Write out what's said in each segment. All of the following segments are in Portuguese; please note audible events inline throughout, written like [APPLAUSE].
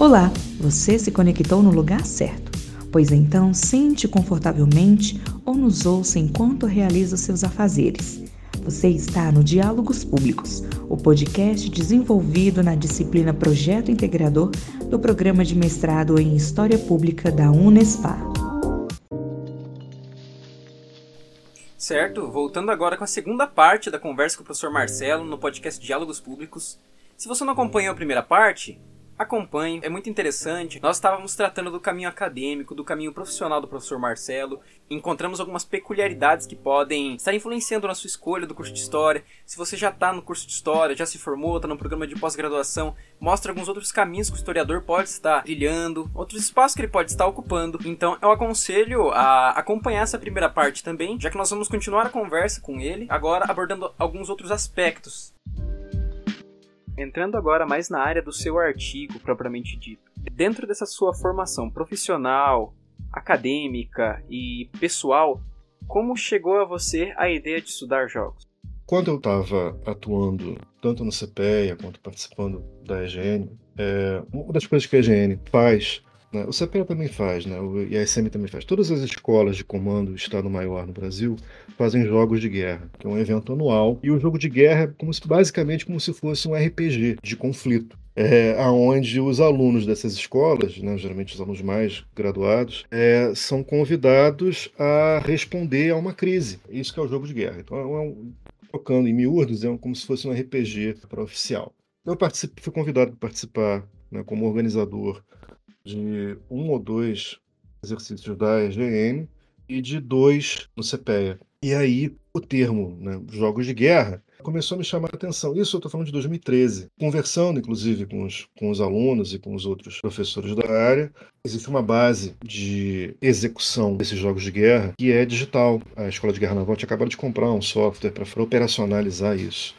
Olá, você se conectou no lugar certo. Pois então, sente confortavelmente ou nos ouça enquanto realiza seus afazeres. Você está no Diálogos Públicos, o podcast desenvolvido na disciplina Projeto Integrador do Programa de Mestrado em História Pública da Unespar. Certo, voltando agora com a segunda parte da conversa com o professor Marcelo no podcast Diálogos Públicos. Se você não acompanhou a primeira parte, acompanhe, é muito interessante. Nós estávamos tratando do caminho acadêmico, do caminho profissional do professor Marcelo. Encontramos algumas peculiaridades que podem estar influenciando na sua escolha do curso de História. Se você já está no curso de História, já se formou, está no programa de pós-graduação, mostra alguns outros caminhos que o historiador pode estar trilhando, outros espaços que ele pode estar ocupando. Então eu aconselho a acompanhar essa primeira parte também, já que nós vamos continuar a conversa com ele, agora abordando alguns outros aspectos Entrando agora mais na área do seu artigo propriamente dito. Dentro dessa sua formação profissional, acadêmica e pessoal, como chegou a você a ideia de estudar jogos? Quando eu estava atuando tanto no CPEA quanto participando da EGN, é, uma das coisas que a EGN faz né? O CPEA também faz, né? o ISM também faz. Todas as escolas de comando Estado-Maior no Brasil fazem jogos de guerra, que é um evento anual. E o jogo de guerra é como se, basicamente como se fosse um RPG de conflito. É, aonde os alunos dessas escolas, né, geralmente os alunos mais graduados, é, são convidados a responder a uma crise. Isso que é o jogo de guerra. Então, é um, tocando em miúdos, é como se fosse um RPG para oficial. Eu fui convidado para participar né, como organizador de um ou dois exercícios da EGN e de dois no CPEA. E aí o termo né, jogos de guerra começou a me chamar a atenção. Isso eu estou falando de 2013. Conversando, inclusive, com os, com os alunos e com os outros professores da área, existe uma base de execução desses jogos de guerra que é digital. A Escola de Guerra Naval tinha acabado de comprar um software para operacionalizar isso.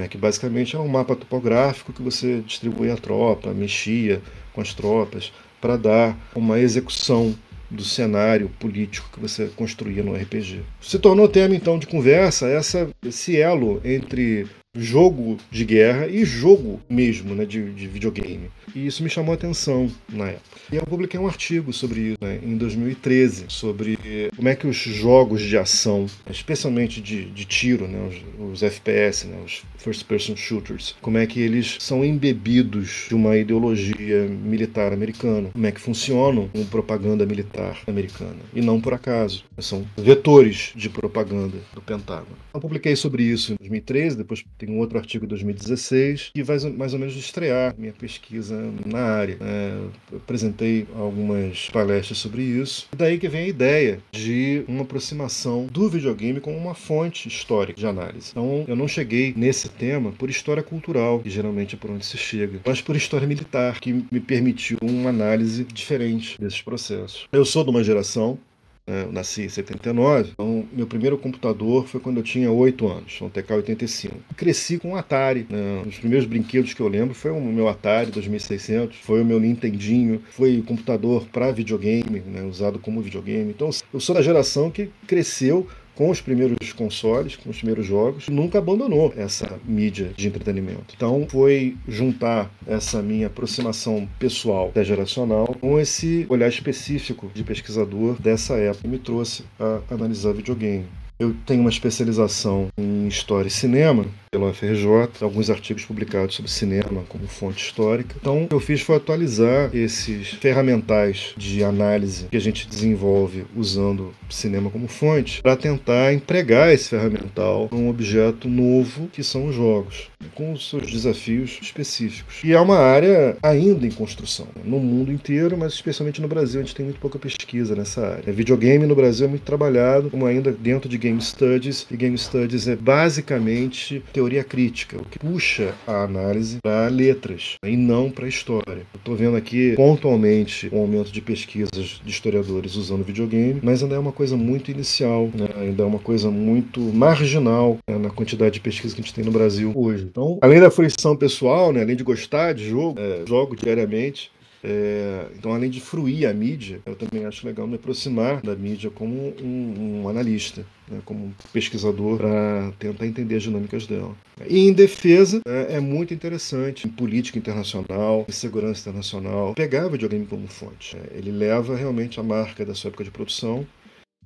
Né, que basicamente é um mapa topográfico que você distribui a tropa, mexia com as tropas, para dar uma execução do cenário político que você construía no RPG. Se tornou tema então de conversa essa, esse elo entre jogo de guerra e jogo mesmo né, de, de videogame. E isso me chamou a atenção na época. E eu publiquei um artigo sobre isso né, em 2013, sobre como é que os jogos de ação, especialmente de, de tiro, né, os, os FPS, né, os First Person Shooters, como é que eles são embebidos de uma ideologia militar americana, como é que funcionam com propaganda militar americana. E não por acaso, são vetores de propaganda do Pentágono. Eu publiquei sobre isso em 2013, depois tem um outro artigo em 2016, que vai mais ou menos estrear minha pesquisa na área. É, apresentei algumas palestras sobre isso. E daí que vem a ideia de uma aproximação do videogame como uma fonte histórica de análise. Então, eu não cheguei nesse tema por história cultural, que geralmente é por onde se chega, mas por história militar, que me permitiu uma análise diferente desses processos. Eu sou de uma geração né? Eu nasci em 79, então meu primeiro computador foi quando eu tinha 8 anos, um TK-85. Cresci com um Atari. Né? Os primeiros brinquedos que eu lembro foi o meu Atari 2600, foi o meu Nintendinho, foi o computador para videogame, né? usado como videogame. Então eu sou da geração que cresceu com os primeiros consoles, com os primeiros jogos, nunca abandonou essa mídia de entretenimento. Então foi juntar essa minha aproximação pessoal, até geracional, com esse olhar específico de pesquisador dessa época que me trouxe a analisar videogame. Eu tenho uma especialização em História e Cinema, pela UFRJ, alguns artigos publicados sobre cinema como fonte histórica. Então, o que eu fiz foi atualizar esses ferramentais de análise que a gente desenvolve usando cinema como fonte, para tentar empregar esse ferramental num objeto novo que são os jogos, com os seus desafios específicos. E é uma área ainda em construção, né? no mundo inteiro, mas especialmente no Brasil, a gente tem muito pouca pesquisa nessa área. Videogame no Brasil é muito trabalhado, como ainda dentro de Game Studies, e Game Studies é basicamente teoria crítica, o que puxa a análise para letras e não para história. Eu estou vendo aqui pontualmente um aumento de pesquisas de historiadores usando videogame, mas ainda é uma coisa muito inicial, né? ainda é uma coisa muito marginal né? na quantidade de pesquisa que a gente tem no Brasil hoje. Então, além da fruição pessoal, né? além de gostar de jogo, é, jogo diariamente, É, então, além de fruir a mídia, eu também acho legal me aproximar da mídia como um, um analista, né, como um pesquisador, para tentar entender as dinâmicas dela. E em defesa, é, é, muito interessante, em política internacional, em segurança internacional, pegar o videogame como fonte. É, ele leva realmente a marca da sua época de produção,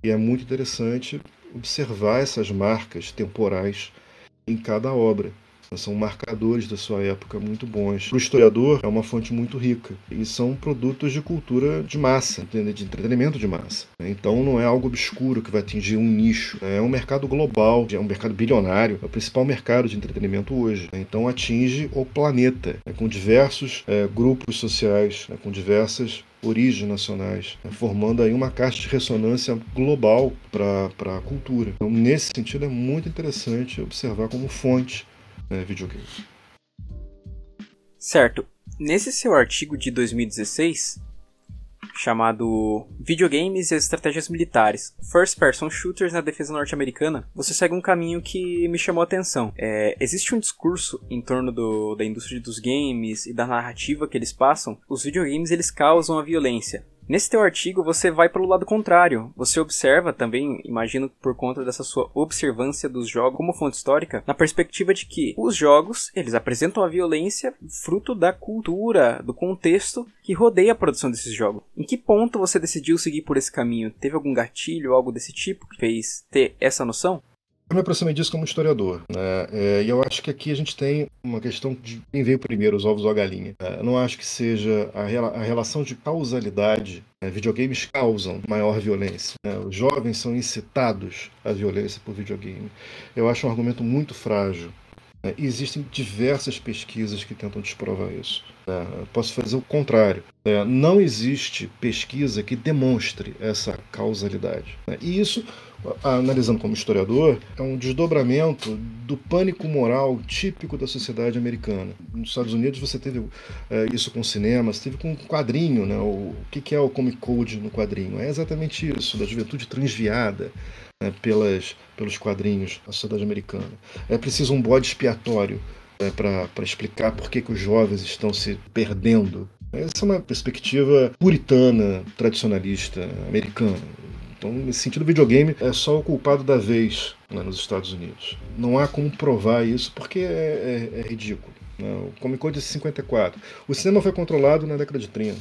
e é muito interessante observar essas marcas temporais em cada obra. São marcadores da sua época muito bons. Para o historiador, é uma fonte muito rica. E são produtos de cultura de massa, de entretenimento de massa. Então não é algo obscuro que vai atingir um nicho. É um mercado global, é um mercado bilionário, é o principal mercado de entretenimento hoje. Então atinge o planeta, né, com diversos é, grupos sociais, né, com diversas origens nacionais, né, formando aí uma caixa de ressonância global para a cultura. Então, nesse sentido, é muito interessante observar como fonte né, videogame. Certo. Nesse seu artigo de 2016, chamado Videogames e as Estratégias Militares, First Person Shooters na Defesa Norte-Americana, você segue um caminho que me chamou a atenção. É, existe um discurso em torno do, da indústria dos games e da narrativa que eles passam. Os videogames eles causam a violência. Nesse teu artigo você vai pelo lado contrário. Você observa também, imagino por conta dessa sua observância dos jogos como fonte histórica, na perspectiva de que os jogos, eles apresentam a violência fruto da cultura, do contexto que rodeia a produção desses jogos. Em que ponto você decidiu seguir por esse caminho? Teve algum gatilho, algo desse tipo que fez ter essa noção? Eu me aproximei disso como historiador, né? É, e eu acho que aqui a gente tem uma questão de quem veio primeiro, os ovos ou a galinha. É, eu não acho que seja a, a relação de causalidade. Né? Videogames causam maior violência. Né? Os jovens são incitados à violência por videogame. Eu acho um argumento muito frágil. Né? Existem diversas pesquisas que tentam desprovar isso. Né? Posso fazer o contrário. É, não existe pesquisa que demonstre essa causalidade. Né? E isso analisando como historiador, é um desdobramento do pânico moral típico da sociedade americana. Nos Estados Unidos você teve é, isso com cinema, você teve com quadrinho, né? O, o que é o comic code no quadrinho? É exatamente isso, da juventude transviada né, pelas, pelos quadrinhos da sociedade americana. É preciso um bode expiatório né, para explicar por que, que os jovens estão se perdendo. Essa é uma perspectiva puritana, tradicionalista, americana. Então, nesse sentido, o videogame é só o culpado da vez né, nos Estados Unidos. Não há como provar isso porque é, é, é ridículo. Né? O Comic Code é de 54. O cinema foi controlado na década de 30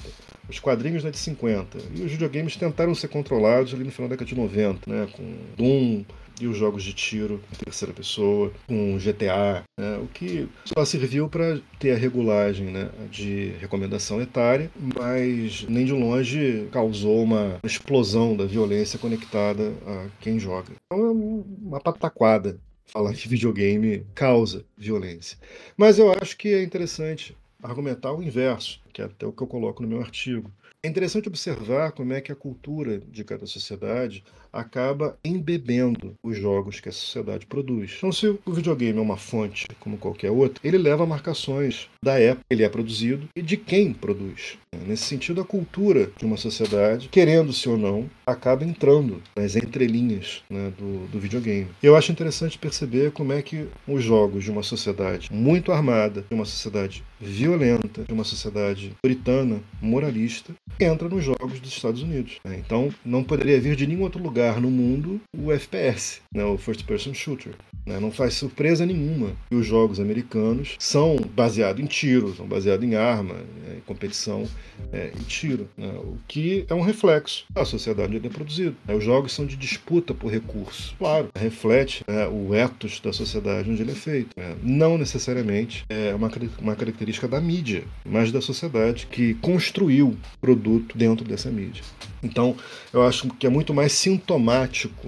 os quadrinhos na de 50. E os videogames tentaram ser controlados ali no final da década de 90, né? com Doom, e os jogos de tiro em terceira pessoa, com GTA, né, o que só serviu para ter a regulagem né, de recomendação etária, mas nem de longe causou uma explosão da violência conectada a quem joga. Então é uma pataquada falar que videogame causa violência. Mas eu acho que é interessante argumentar o inverso, que é até o que eu coloco no meu artigo. É interessante observar como é que a cultura de cada sociedade acaba embebendo os jogos que a sociedade produz. Então, se o videogame é uma fonte como qualquer outra, ele leva marcações da época que ele é produzido e de quem produz. Nesse sentido, a cultura de uma sociedade, querendo-se ou não, acaba entrando nas entrelinhas né, do, do videogame. Eu acho interessante perceber como é que os jogos de uma sociedade muito armada, de uma sociedade violenta, de uma sociedade puritana, moralista, entra nos jogos dos Estados Unidos. Então, não poderia vir de nenhum outro lugar lugar no mundo o FPS, né, o First Person Shooter. Né? Não faz surpresa nenhuma que os jogos americanos são baseados em tiro, são baseados em arma, né, em competição é, em tiro, né? o que é um reflexo da sociedade onde é produzido. Né? Os jogos são de disputa por recursos. Claro, reflete né, o ethos da sociedade onde ele é feito. Né? Não necessariamente é uma, uma característica da mídia, mas da sociedade que construiu produto dentro dessa mídia. Então, eu acho que é muito mais sintomático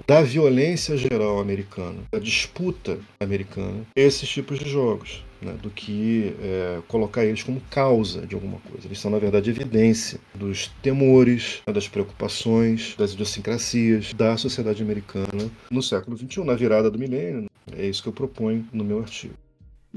da violência geral americana, da disputa americana, esses tipos de jogos. Né, do que é, colocar eles como causa de alguma coisa. Eles são, na verdade, evidência dos temores, né, das preocupações, das idiosincrasias da sociedade americana no século XXI, na virada do milênio. É isso que eu proponho no meu artigo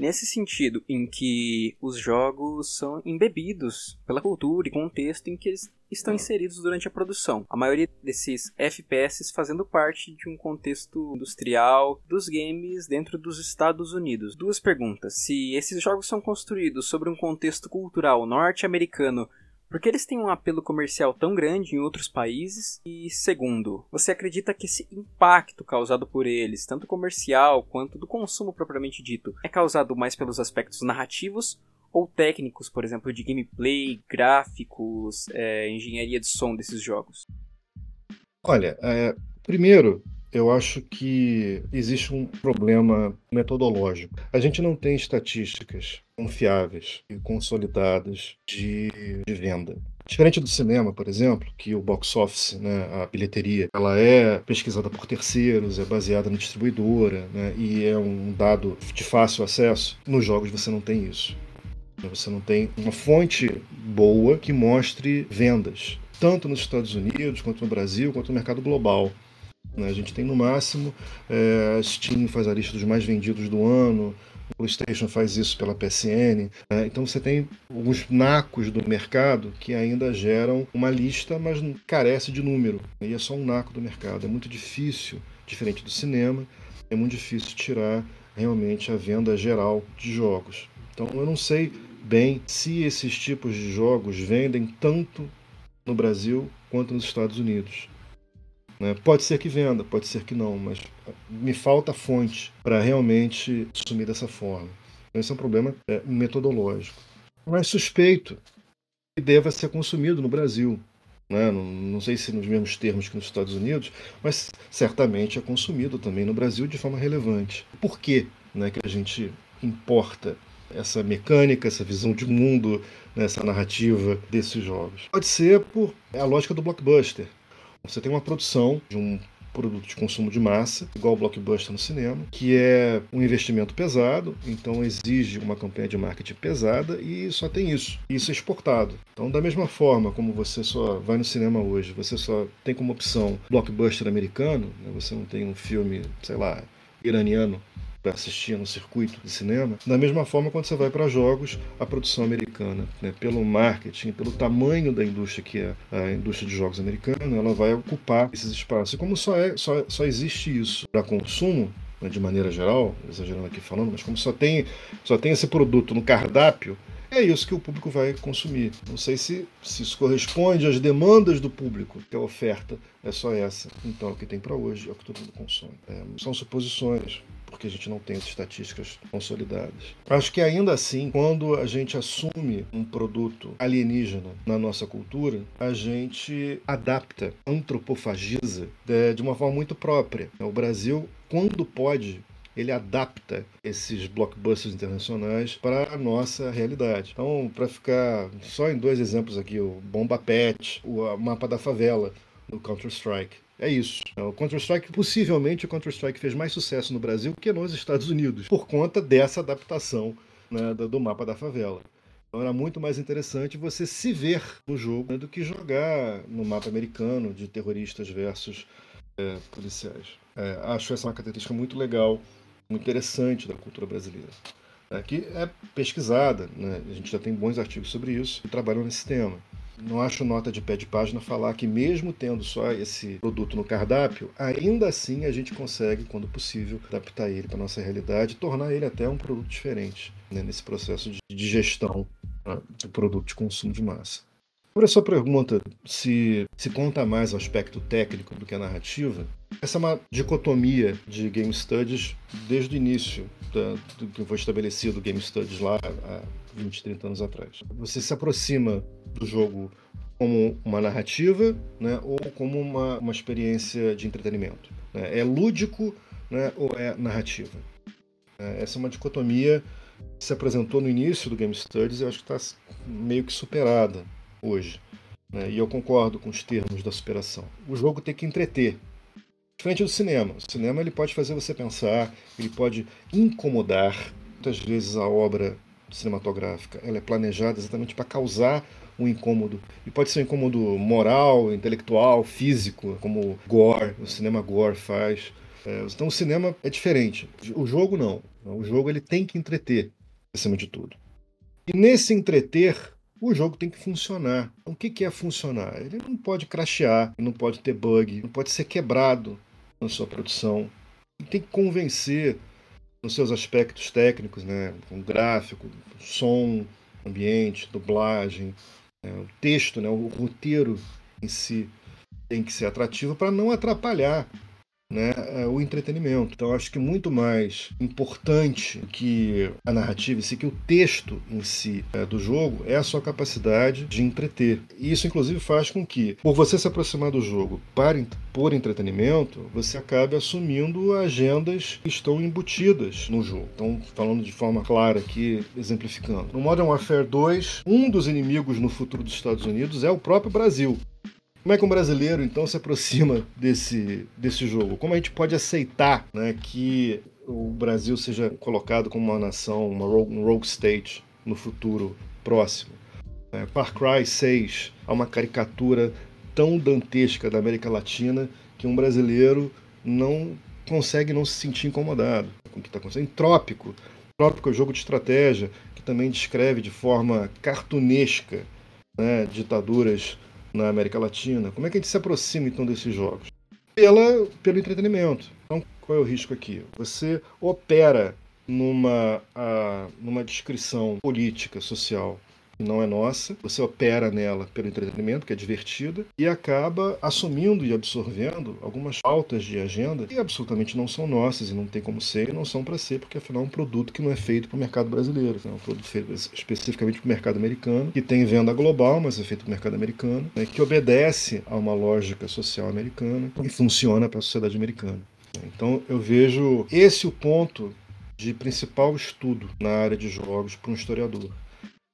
nesse sentido em que os jogos são embebidos pela cultura e contexto em que eles estão inseridos durante a produção. A maioria desses FPS fazendo parte de um contexto industrial dos games dentro dos Estados Unidos. Duas perguntas: se esses jogos são construídos sobre um contexto cultural norte-americano Porque eles têm um apelo comercial tão grande em outros países? E segundo, você acredita que esse impacto causado por eles, tanto comercial quanto do consumo propriamente dito, é causado mais pelos aspectos narrativos ou técnicos, por exemplo, de gameplay, gráficos, é, engenharia de som desses jogos? Olha, é, primeiro, eu acho que existe um problema metodológico. A gente não tem estatísticas confiáveis e consolidadas de, de venda. Diferente do cinema, por exemplo, que o box office, né, a bilheteria, ela é pesquisada por terceiros, é baseada na distribuidora né, e é um dado de fácil acesso. Nos jogos você não tem isso. Você não tem uma fonte boa que mostre vendas, tanto nos Estados Unidos, quanto no Brasil, quanto no mercado global. Né? A gente tem no máximo, é, a Steam faz a lista dos mais vendidos do ano, o PlayStation faz isso pela PSN. Né? Então você tem alguns nacos do mercado que ainda geram uma lista, mas carece de número. E é só um naco do mercado. É muito difícil, diferente do cinema, é muito difícil tirar realmente a venda geral de jogos. Então eu não sei bem se esses tipos de jogos vendem tanto no Brasil quanto nos Estados Unidos. Né? Pode ser que venda, pode ser que não, mas me falta fonte para realmente assumir dessa forma. Então, esse é um problema é, metodológico. Mas suspeito que deva ser consumido no Brasil. Né? Não, não, sei se nos mesmos termos que nos Estados Unidos, mas certamente é consumido também no Brasil de forma relevante. Por que, né, que a gente importa essa mecânica, essa visão de mundo, né, essa narrativa desses jogos? Pode ser por a lógica do blockbuster. Você tem uma produção de um produto de consumo de massa, igual o blockbuster no cinema, que é um investimento pesado, então exige uma campanha de marketing pesada e só tem isso. Isso é exportado. Então, da mesma forma como você só vai no cinema hoje, você só tem como opção blockbuster americano, né? você não tem um filme, sei lá, iraniano para assistir no circuito de cinema. Da mesma forma, quando você vai para jogos, a produção americana, né, pelo marketing, pelo tamanho da indústria que é a indústria de jogos americana, ela vai ocupar esses espaços. E como só, é, só, só existe isso para consumo, né, de maneira geral, exagerando aqui falando, mas como só tem, só tem esse produto no cardápio, é isso que o público vai consumir. Não sei se, se isso corresponde às demandas do público, que a oferta é só essa. Então, é o que tem para hoje é o que todo mundo consome. É, são suposições porque a gente não tem as estatísticas consolidadas. Acho que ainda assim, quando a gente assume um produto alienígena na nossa cultura, a gente adapta, antropofagiza de, de uma forma muito própria. O Brasil, quando pode, ele adapta esses blockbusters internacionais para a nossa realidade. Então, para ficar só em dois exemplos aqui, o Bomba Pet, o Mapa da Favela, do Counter-Strike. É isso. É, o Counter-Strike, possivelmente o Counter-Strike fez mais sucesso no Brasil que nos Estados Unidos, por conta dessa adaptação né, do mapa da favela. Então era muito mais interessante você se ver no jogo né, do que jogar no mapa americano de terroristas versus é, policiais. É, acho essa uma característica muito legal, muito interessante da cultura brasileira. É, que é pesquisada, né? a gente já tem bons artigos sobre isso e trabalham nesse tema não acho nota de pé de página falar que mesmo tendo só esse produto no cardápio, ainda assim a gente consegue, quando possível, adaptar ele para nossa realidade tornar ele até um produto diferente né, nesse processo de gestão né, do produto de consumo de massa. Sobre a sua pergunta se se conta mais o aspecto técnico do que a narrativa, essa é uma dicotomia de Game Studies desde o início da, do que foi estabelecido o Game Studies lá há 20, 30 anos atrás. Você se aproxima do jogo como uma narrativa né, ou como uma, uma experiência de entretenimento. Né? É lúdico né, ou é narrativa? É, essa é uma dicotomia que se apresentou no início do Game Studies e eu acho que está meio que superada hoje. Né? E eu concordo com os termos da superação. O jogo tem que entreter. Diferente do cinema. O cinema ele pode fazer você pensar, ele pode incomodar. Muitas vezes a obra cinematográfica ela é planejada exatamente para causar um incômodo. E pode ser um incômodo moral, intelectual, físico, como gore, o cinema gore faz. É, então o cinema é diferente. O jogo não. O jogo ele tem que entreter, acima de tudo. E nesse entreter, o jogo tem que funcionar. Então, o que é funcionar? Ele não pode crashear, não pode ter bug, não pode ser quebrado na sua produção. Ele tem que convencer nos seus aspectos técnicos, né, com gráfico, som, ambiente, dublagem, Né? O texto, né, o roteiro em si tem que ser atrativo para não atrapalhar né, é, o entretenimento. Então, acho que muito mais importante que a narrativa si, que o texto em si é, do jogo, é a sua capacidade de entreter. E isso, inclusive, faz com que, por você se aproximar do jogo para, por entretenimento, você acabe assumindo agendas que estão embutidas no jogo. Então, falando de forma clara aqui, exemplificando. No Modern Warfare 2, um dos inimigos no futuro dos Estados Unidos é o próprio Brasil. Como é que um brasileiro então se aproxima desse, desse jogo? Como a gente pode aceitar né, que o Brasil seja colocado como uma nação, uma rogue, um rogue state no futuro próximo? É, Far Cry 6 é uma caricatura tão dantesca da América Latina que um brasileiro não consegue não se sentir incomodado com o que está acontecendo. Trópico. Trópico é um jogo de estratégia que também descreve de forma cartunesca né, ditaduras na América Latina. Como é que a gente se aproxima então desses jogos? Pela, pelo entretenimento. Então, qual é o risco aqui? Você opera numa, a, numa descrição política, social, não é nossa, você opera nela pelo entretenimento, que é divertida, e acaba assumindo e absorvendo algumas pautas de agenda que absolutamente não são nossas e não tem como ser e não são para ser, porque afinal é um produto que não é feito para o mercado brasileiro, é um produto feito especificamente para o mercado americano, que tem venda global, mas é feito para o mercado americano, né, que obedece a uma lógica social americana e funciona para a sociedade americana. Então eu vejo esse o ponto de principal estudo na área de jogos para um historiador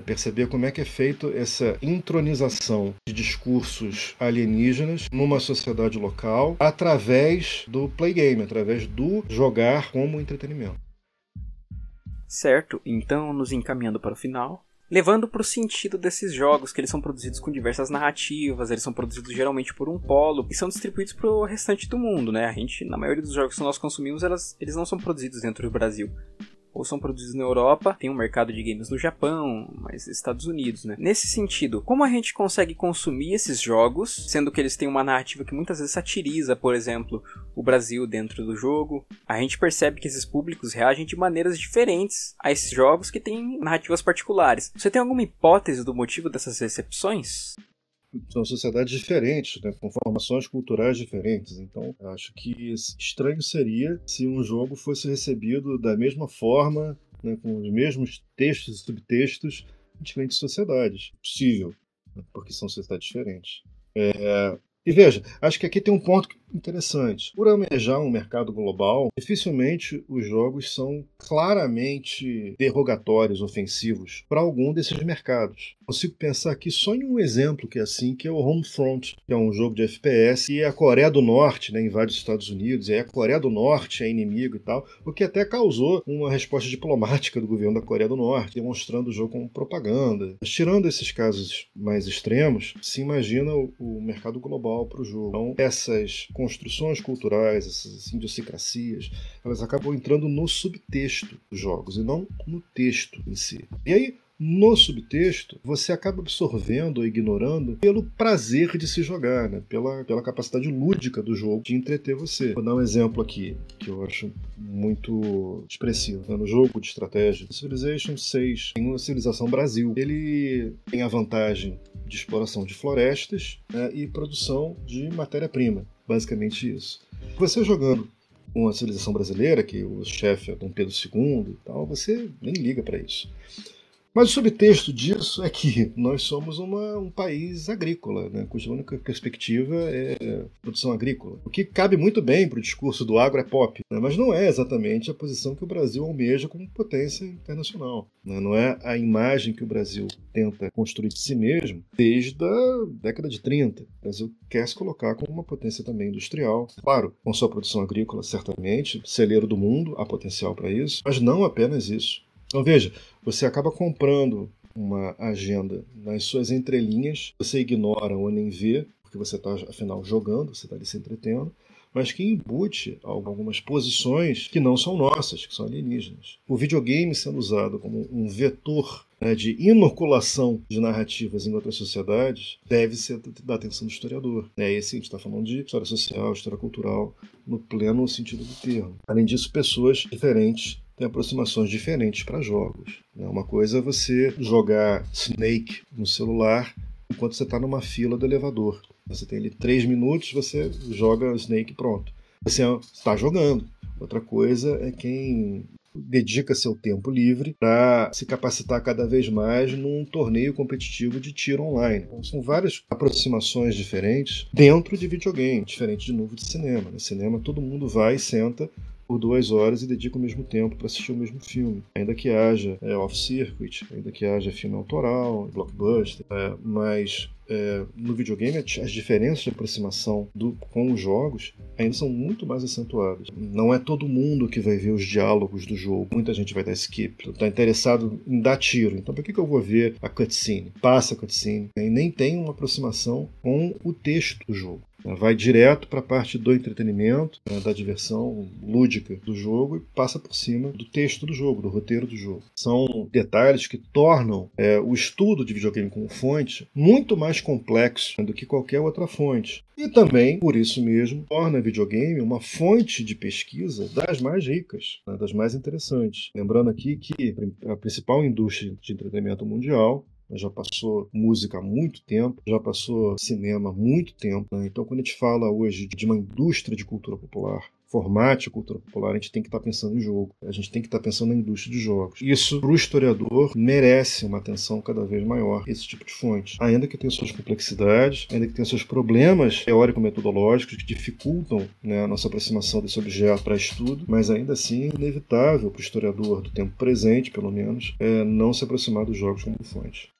perceber como é que é feito essa intronização de discursos alienígenas numa sociedade local através do playgame, através do jogar como entretenimento. Certo, então nos encaminhando para o final, levando para o sentido desses jogos, que eles são produzidos com diversas narrativas, eles são produzidos geralmente por um polo e são distribuídos para o restante do mundo, né? A gente, na maioria dos jogos que nós consumimos, elas, eles não são produzidos dentro do Brasil ou são produzidos na Europa, tem um mercado de games no Japão, mas Estados Unidos, né? Nesse sentido, como a gente consegue consumir esses jogos, sendo que eles têm uma narrativa que muitas vezes satiriza, por exemplo, o Brasil dentro do jogo, a gente percebe que esses públicos reagem de maneiras diferentes a esses jogos que têm narrativas particulares. Você tem alguma hipótese do motivo dessas recepções? São sociedades diferentes, né, com formações culturais diferentes. Então, acho que estranho seria se um jogo fosse recebido da mesma forma, né, com os mesmos textos e subtextos em diferentes sociedades. Possível, né, porque são sociedades diferentes. É, e veja, acho que aqui tem um ponto interessante. Por almejar um mercado global, dificilmente os jogos são claramente derrogatórios, ofensivos para algum desses mercados. Consigo pensar aqui só em um exemplo que é assim, que é o Homefront, que é um jogo de FPS e a Coreia do Norte né, invade os Estados Unidos, e a Coreia do Norte é inimigo e tal, o que até causou uma resposta diplomática do governo da Coreia do Norte, demonstrando o jogo como propaganda. Tirando esses casos mais extremos, se imagina o, o mercado global para o jogo. Então, essas construções culturais, essas idiosincrasias, elas acabam entrando no subtexto dos jogos e não no texto em si. E aí, no subtexto, você acaba absorvendo ou ignorando pelo prazer de se jogar, né? pela, pela capacidade lúdica do jogo de entreter você. Vou dar um exemplo aqui que eu acho muito expressivo. Né? No jogo de estratégia, Civilization 6 tem uma civilização Brasil. Ele tem a vantagem de exploração de florestas né? e produção de matéria-prima. Basicamente isso. Você jogando uma civilização brasileira, que o chefe é Dom Pedro II e tal, você nem liga para isso. Mas o subtexto disso é que nós somos uma, um país agrícola, né, cuja única perspectiva é produção agrícola. O que cabe muito bem para o discurso do agro é pop, né, mas não é exatamente a posição que o Brasil almeja como potência internacional. Né, não é a imagem que o Brasil tenta construir de si mesmo desde a década de 30. O Brasil quer se colocar como uma potência também industrial. Claro, com sua produção agrícola, certamente, celeiro do mundo, há potencial para isso, mas não apenas isso. Então veja, você acaba comprando uma agenda nas suas entrelinhas, você ignora ou nem vê, porque você está, afinal, jogando, você está ali se entretendo, mas que embute algumas posições que não são nossas, que são alienígenas. O videogame sendo usado como um vetor né, de inoculação de narrativas em outras sociedades deve ser da atenção do historiador. É esse a gente está falando de história social, história cultural, no pleno sentido do termo. Além disso, pessoas diferentes tem aproximações diferentes para jogos. Né? Uma coisa é você jogar Snake no celular enquanto você está numa fila do elevador. Você tem ali três minutos, você joga Snake pronto. Você está jogando. Outra coisa é quem dedica seu tempo livre para se capacitar cada vez mais num torneio competitivo de tiro online. Então, são várias aproximações diferentes dentro de videogame, diferente de novo de cinema. No cinema todo mundo vai e senta por duas horas e dedica o mesmo tempo para assistir o mesmo filme. Ainda que haja é, off-circuit, ainda que haja filme autoral, blockbuster, é, mas é, no videogame as diferenças de aproximação do, com os jogos ainda são muito mais acentuadas. Não é todo mundo que vai ver os diálogos do jogo. Muita gente vai dar skip. Está interessado em dar tiro. Então por que, que eu vou ver a cutscene? Passa a cutscene. E nem tem uma aproximação com o texto do jogo. Vai direto para a parte do entretenimento, né, da diversão lúdica do jogo e passa por cima do texto do jogo, do roteiro do jogo. São detalhes que tornam é, o estudo de videogame como fonte muito mais complexo do que qualquer outra fonte. E também, por isso mesmo, torna videogame uma fonte de pesquisa das mais ricas, né, das mais interessantes. Lembrando aqui que a principal indústria de entretenimento mundial já passou música há muito tempo, já passou cinema há muito tempo. Né? Então, quando a gente fala hoje de uma indústria de cultura popular, formate cultura popular, a gente tem que estar tá pensando em jogo, a gente tem que estar tá pensando na indústria de jogos. Isso, para o historiador, merece uma atenção cada vez maior, esse tipo de fonte. Ainda que tenha suas complexidades, ainda que tenha seus problemas teórico-metodológicos que dificultam né, a nossa aproximação desse objeto para estudo, mas ainda assim é inevitável para o historiador do tempo presente, pelo menos, é, não se aproximar dos jogos como fonte.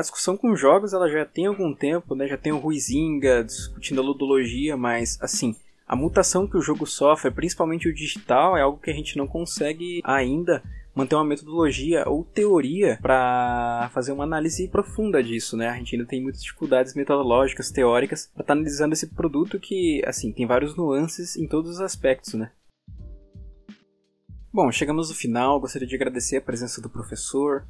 A discussão com jogos ela já tem algum tempo, né? Já tem o Ruizinga discutindo a ludologia, mas assim, a mutação que o jogo sofre, principalmente o digital, é algo que a gente não consegue ainda manter uma metodologia ou teoria para fazer uma análise profunda disso, né? A gente ainda tem muitas dificuldades metodológicas, teóricas para estar tá analisando esse produto que, assim, tem vários nuances em todos os aspectos, né? Bom, chegamos no final. Gostaria de agradecer a presença do professor,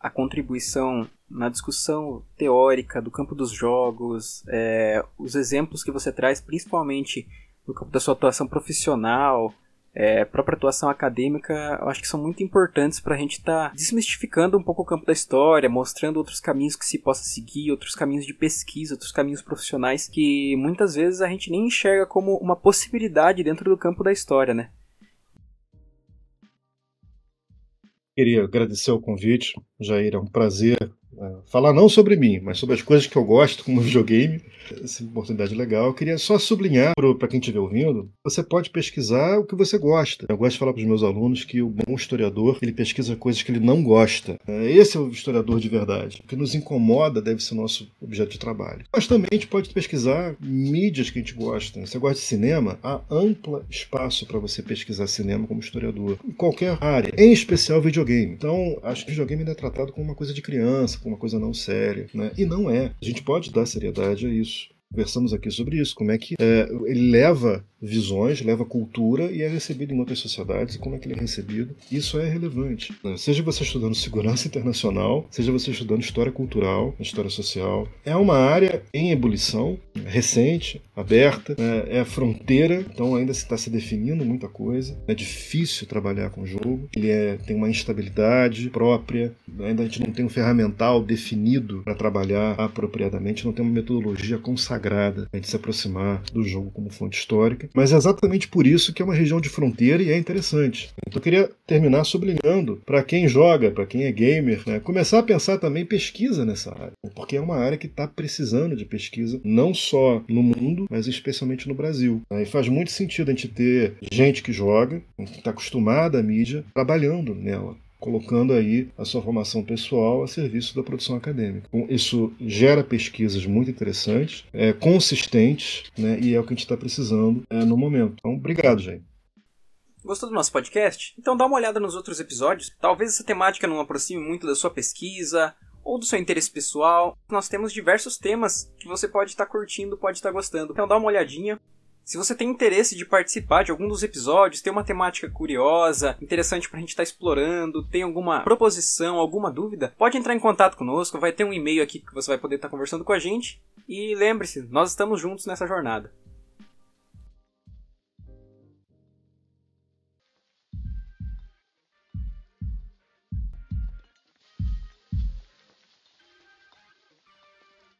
a contribuição na discussão teórica do campo dos jogos, é, os exemplos que você traz, principalmente no campo da sua atuação profissional, é, própria atuação acadêmica, eu acho que são muito importantes para a gente estar tá desmistificando um pouco o campo da história, mostrando outros caminhos que se possa seguir, outros caminhos de pesquisa, outros caminhos profissionais que muitas vezes a gente nem enxerga como uma possibilidade dentro do campo da história, né? Queria agradecer o convite, Jair, é um prazer falar não sobre mim, mas sobre as coisas que eu gosto como [LAUGHS] videogame essa oportunidade legal. Eu queria só sublinhar para quem estiver ouvindo, você pode pesquisar o que você gosta. Eu gosto de falar para os meus alunos que o bom historiador, ele pesquisa coisas que ele não gosta. É, esse é o historiador de verdade. O que nos incomoda deve ser nosso objeto de trabalho. Mas também a gente pode pesquisar mídias que a gente gosta. Você gosta de cinema? Há amplo espaço para você pesquisar cinema como historiador. Em qualquer área, em especial videogame. Então, acho que videogame ainda é tratado como uma coisa de criança, como uma coisa não séria. Né? E não é. A gente pode dar seriedade a isso. Conversamos aqui sobre isso, como é que é, ele leva visões, leva cultura e é recebido em outras sociedades como é que ele é recebido. Isso é relevante. Né? Seja você estudando [LAUGHS] segurança internacional, seja você estudando história cultural, história social. É uma área em ebulição, recente, aberta, né? é fronteira, então ainda está se definindo muita coisa. É difícil trabalhar com o jogo, ele é, tem uma instabilidade própria, ainda a gente não tem um ferramental definido para trabalhar apropriadamente, não tem uma metodologia consagrada para a gente se aproximar do jogo como fonte histórica. Mas é exatamente por isso que é uma região de fronteira e é interessante. Então eu queria terminar sublinhando para quem joga, para quem é gamer, né, começar a pensar também pesquisa nessa área, porque é uma área que está precisando de pesquisa não só no mundo, mas especialmente no Brasil. E faz muito sentido a gente ter gente que joga, que está acostumada à mídia, trabalhando nela colocando aí a sua formação pessoal a serviço da produção acadêmica. Isso gera pesquisas muito interessantes, é, consistentes, né, e é o que a gente está precisando é, no momento. Então, obrigado, gente. Gostou do nosso podcast? Então dá uma olhada nos outros episódios. Talvez essa temática não aproxime muito da sua pesquisa ou do seu interesse pessoal. Nós temos diversos temas que você pode estar tá curtindo, pode estar tá gostando. Então dá uma olhadinha. Se você tem interesse de participar de algum dos episódios, tem uma temática curiosa, interessante pra gente estar tá explorando, tem alguma proposição, alguma dúvida, pode entrar em contato conosco, vai ter um e-mail aqui que você vai poder estar tá conversando com a gente. E lembre-se, nós estamos juntos nessa jornada.